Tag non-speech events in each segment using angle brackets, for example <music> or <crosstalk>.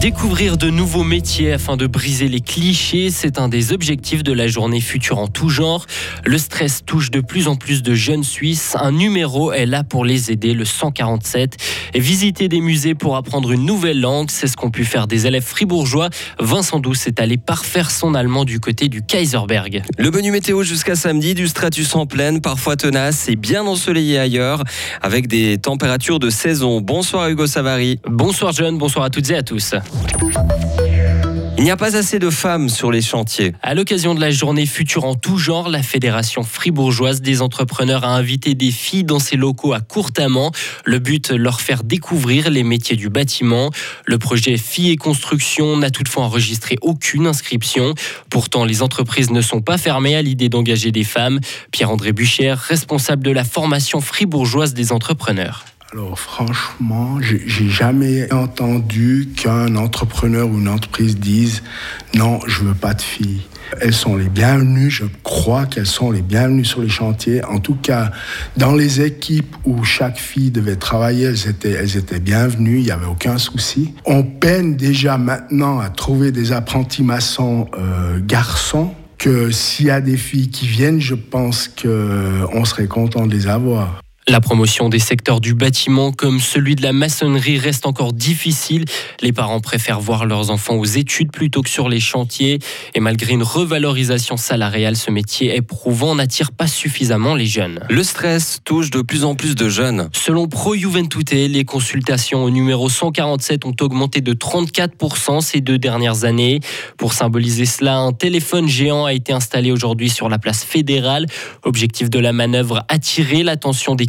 Découvrir de nouveaux métiers afin de briser les clichés, c'est un des objectifs de la journée future en tout genre. Le stress touche de plus en plus de jeunes Suisses. Un numéro est là pour les aider, le 147. Et visiter des musées pour apprendre une nouvelle langue, c'est ce qu'ont pu faire des élèves fribourgeois. Vincent Douce est allé parfaire son allemand du côté du Kaiserberg. Le menu météo jusqu'à samedi, du stratus en pleine, parfois tenace et bien ensoleillé ailleurs, avec des températures de saison. Bonsoir Hugo Savary. Bonsoir John, bonsoir à toutes et à tous. Il n'y a pas assez de femmes sur les chantiers. À l'occasion de la journée future en tout genre, la Fédération fribourgeoise des entrepreneurs a invité des filles dans ses locaux à Courtamment. Le but, leur faire découvrir les métiers du bâtiment. Le projet Filles et Construction n'a toutefois enregistré aucune inscription. Pourtant, les entreprises ne sont pas fermées à l'idée d'engager des femmes. Pierre-André Buchère, responsable de la formation fribourgeoise des entrepreneurs. Alors franchement, j'ai jamais entendu qu'un entrepreneur ou une entreprise dise non, je veux pas de filles. Elles sont les bienvenues, je crois qu'elles sont les bienvenues sur les chantiers. En tout cas, dans les équipes où chaque fille devait travailler, elles étaient, bienvenues, il n'y avait aucun souci. On peine déjà maintenant à trouver des apprentis maçons euh, garçons que s'il y a des filles qui viennent, je pense qu'on serait content de les avoir. La promotion des secteurs du bâtiment comme celui de la maçonnerie reste encore difficile. Les parents préfèrent voir leurs enfants aux études plutôt que sur les chantiers. Et malgré une revalorisation salariale, ce métier éprouvant n'attire pas suffisamment les jeunes. Le stress touche de plus en plus de jeunes. Selon Pro Juventute, les consultations au numéro 147 ont augmenté de 34% ces deux dernières années. Pour symboliser cela, un téléphone géant a été installé aujourd'hui sur la place fédérale. Objectif de la manœuvre, attirer l'attention des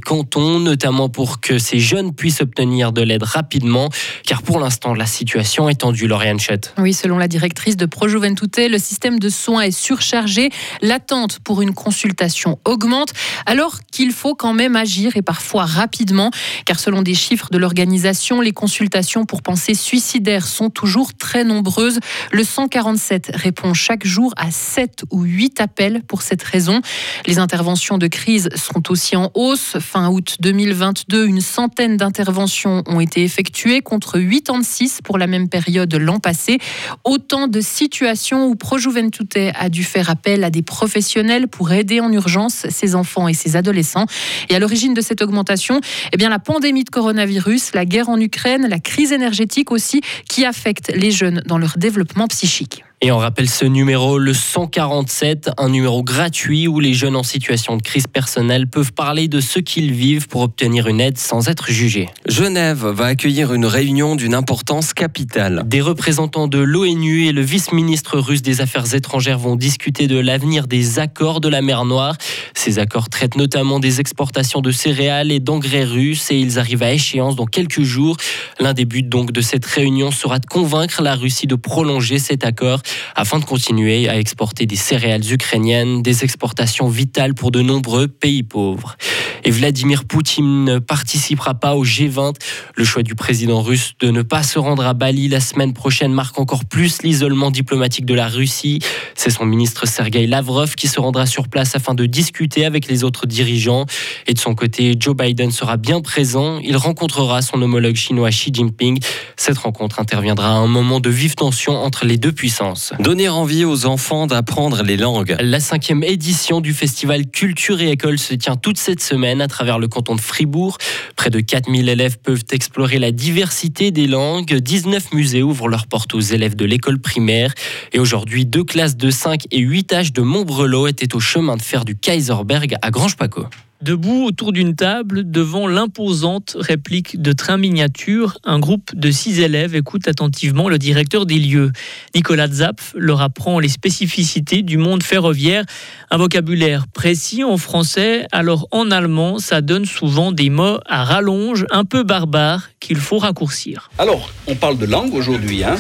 notamment pour que ces jeunes puissent obtenir de l'aide rapidement, car pour l'instant, la situation est tendue, Lauriane Chett. Oui, selon la directrice de Projuventute, le système de soins est surchargé, l'attente pour une consultation augmente, alors qu'il faut quand même agir et parfois rapidement, car selon des chiffres de l'organisation, les consultations pour pensées suicidaires sont toujours très nombreuses. Le 147 répond chaque jour à 7 ou 8 appels pour cette raison. Les interventions de crise sont aussi en hausse août 2022, une centaine d'interventions ont été effectuées contre 86 pour la même période l'an passé. Autant de situations où Projuventute a dû faire appel à des professionnels pour aider en urgence ses enfants et ses adolescents. Et à l'origine de cette augmentation, eh bien la pandémie de coronavirus, la guerre en Ukraine, la crise énergétique aussi, qui affectent les jeunes dans leur développement psychique. Et on rappelle ce numéro, le 147, un numéro gratuit où les jeunes en situation de crise personnelle peuvent parler de ce qu'ils vivent pour obtenir une aide sans être jugés. Genève va accueillir une réunion d'une importance capitale. Des représentants de l'ONU et le vice-ministre russe des Affaires étrangères vont discuter de l'avenir des accords de la mer Noire. Ces accords traitent notamment des exportations de céréales et d'engrais russes et ils arrivent à échéance dans quelques jours. L'un des buts donc de cette réunion sera de convaincre la Russie de prolonger cet accord afin de continuer à exporter des céréales ukrainiennes, des exportations vitales pour de nombreux pays pauvres. Et Vladimir Poutine ne participera pas au G20. Le choix du président russe de ne pas se rendre à Bali la semaine prochaine marque encore plus l'isolement diplomatique de la Russie. C'est son ministre Sergei Lavrov qui se rendra sur place afin de discuter avec les autres dirigeants. Et de son côté, Joe Biden sera bien présent. Il rencontrera son homologue chinois Xi Jinping. Cette rencontre interviendra à un moment de vive tension entre les deux puissances. Donner envie aux enfants d'apprendre les langues. La cinquième édition du festival Culture et École se tient toute cette semaine à travers le canton de Fribourg. Près de 4000 élèves peuvent explorer la diversité des langues. 19 musées ouvrent leurs portes aux élèves de l'école primaire. Et aujourd'hui, deux classes de 5 et 8 âges de Montbrelot étaient au chemin de fer du Kaiserberg à Grange-Paco. Debout autour d'une table, devant l'imposante réplique de train miniature, un groupe de six élèves écoute attentivement le directeur des lieux. Nicolas Zapf leur apprend les spécificités du monde ferroviaire, un vocabulaire précis en français, alors en allemand, ça donne souvent des mots à rallonge un peu barbares qu'il faut raccourcir. Alors, on parle de langue aujourd'hui. Hein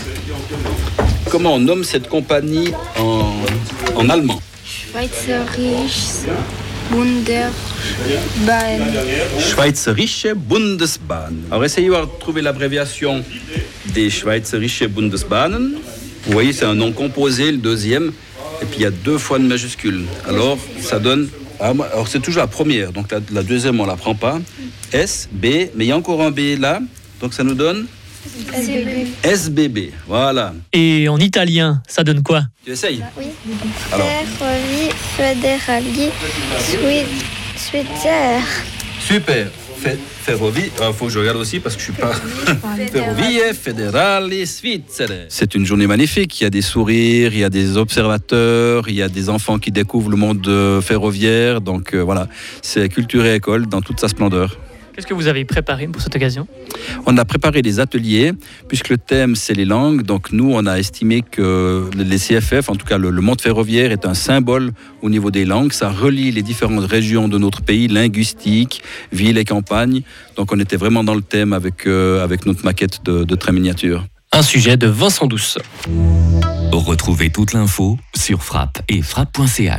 Comment on nomme cette compagnie en, en allemand? Bundesbahn. Schweizerische Bundesbahn. Alors essayez de trouver l'abréviation des Schweizerische Bundesbahnen. Vous voyez, c'est un nom composé, le deuxième, et puis il y a deux fois de majuscule. Alors ça donne. Alors c'est toujours la première, donc la, la deuxième on la prend pas. S, B, mais il y a encore un B là, donc ça nous donne SBB, voilà. Et en italien, ça donne quoi? Tu essayes? Oui. Alors. Ferrovie Federali Super. Fe- Ferrovie, il faut que je regarde aussi parce que je suis pas. <laughs> Ferrovie Federale Svizzere. C'est une journée magnifique. Il y a des sourires, il y a des observateurs, il y a des enfants qui découvrent le monde euh, ferroviaire. Donc euh, voilà, c'est culture et école dans toute sa splendeur. Qu'est-ce que vous avez préparé pour cette occasion? On a préparé des ateliers, puisque le thème c'est les langues. Donc nous, on a estimé que les CFF, en tout cas le, le monde ferroviaire, est un symbole au niveau des langues. Ça relie les différentes régions de notre pays, linguistique, ville et campagne. Donc on était vraiment dans le thème avec, euh, avec notre maquette de, de train miniature. Un sujet de Vincent Douce. Retrouvez toute l'info sur frappe et frappe.ch.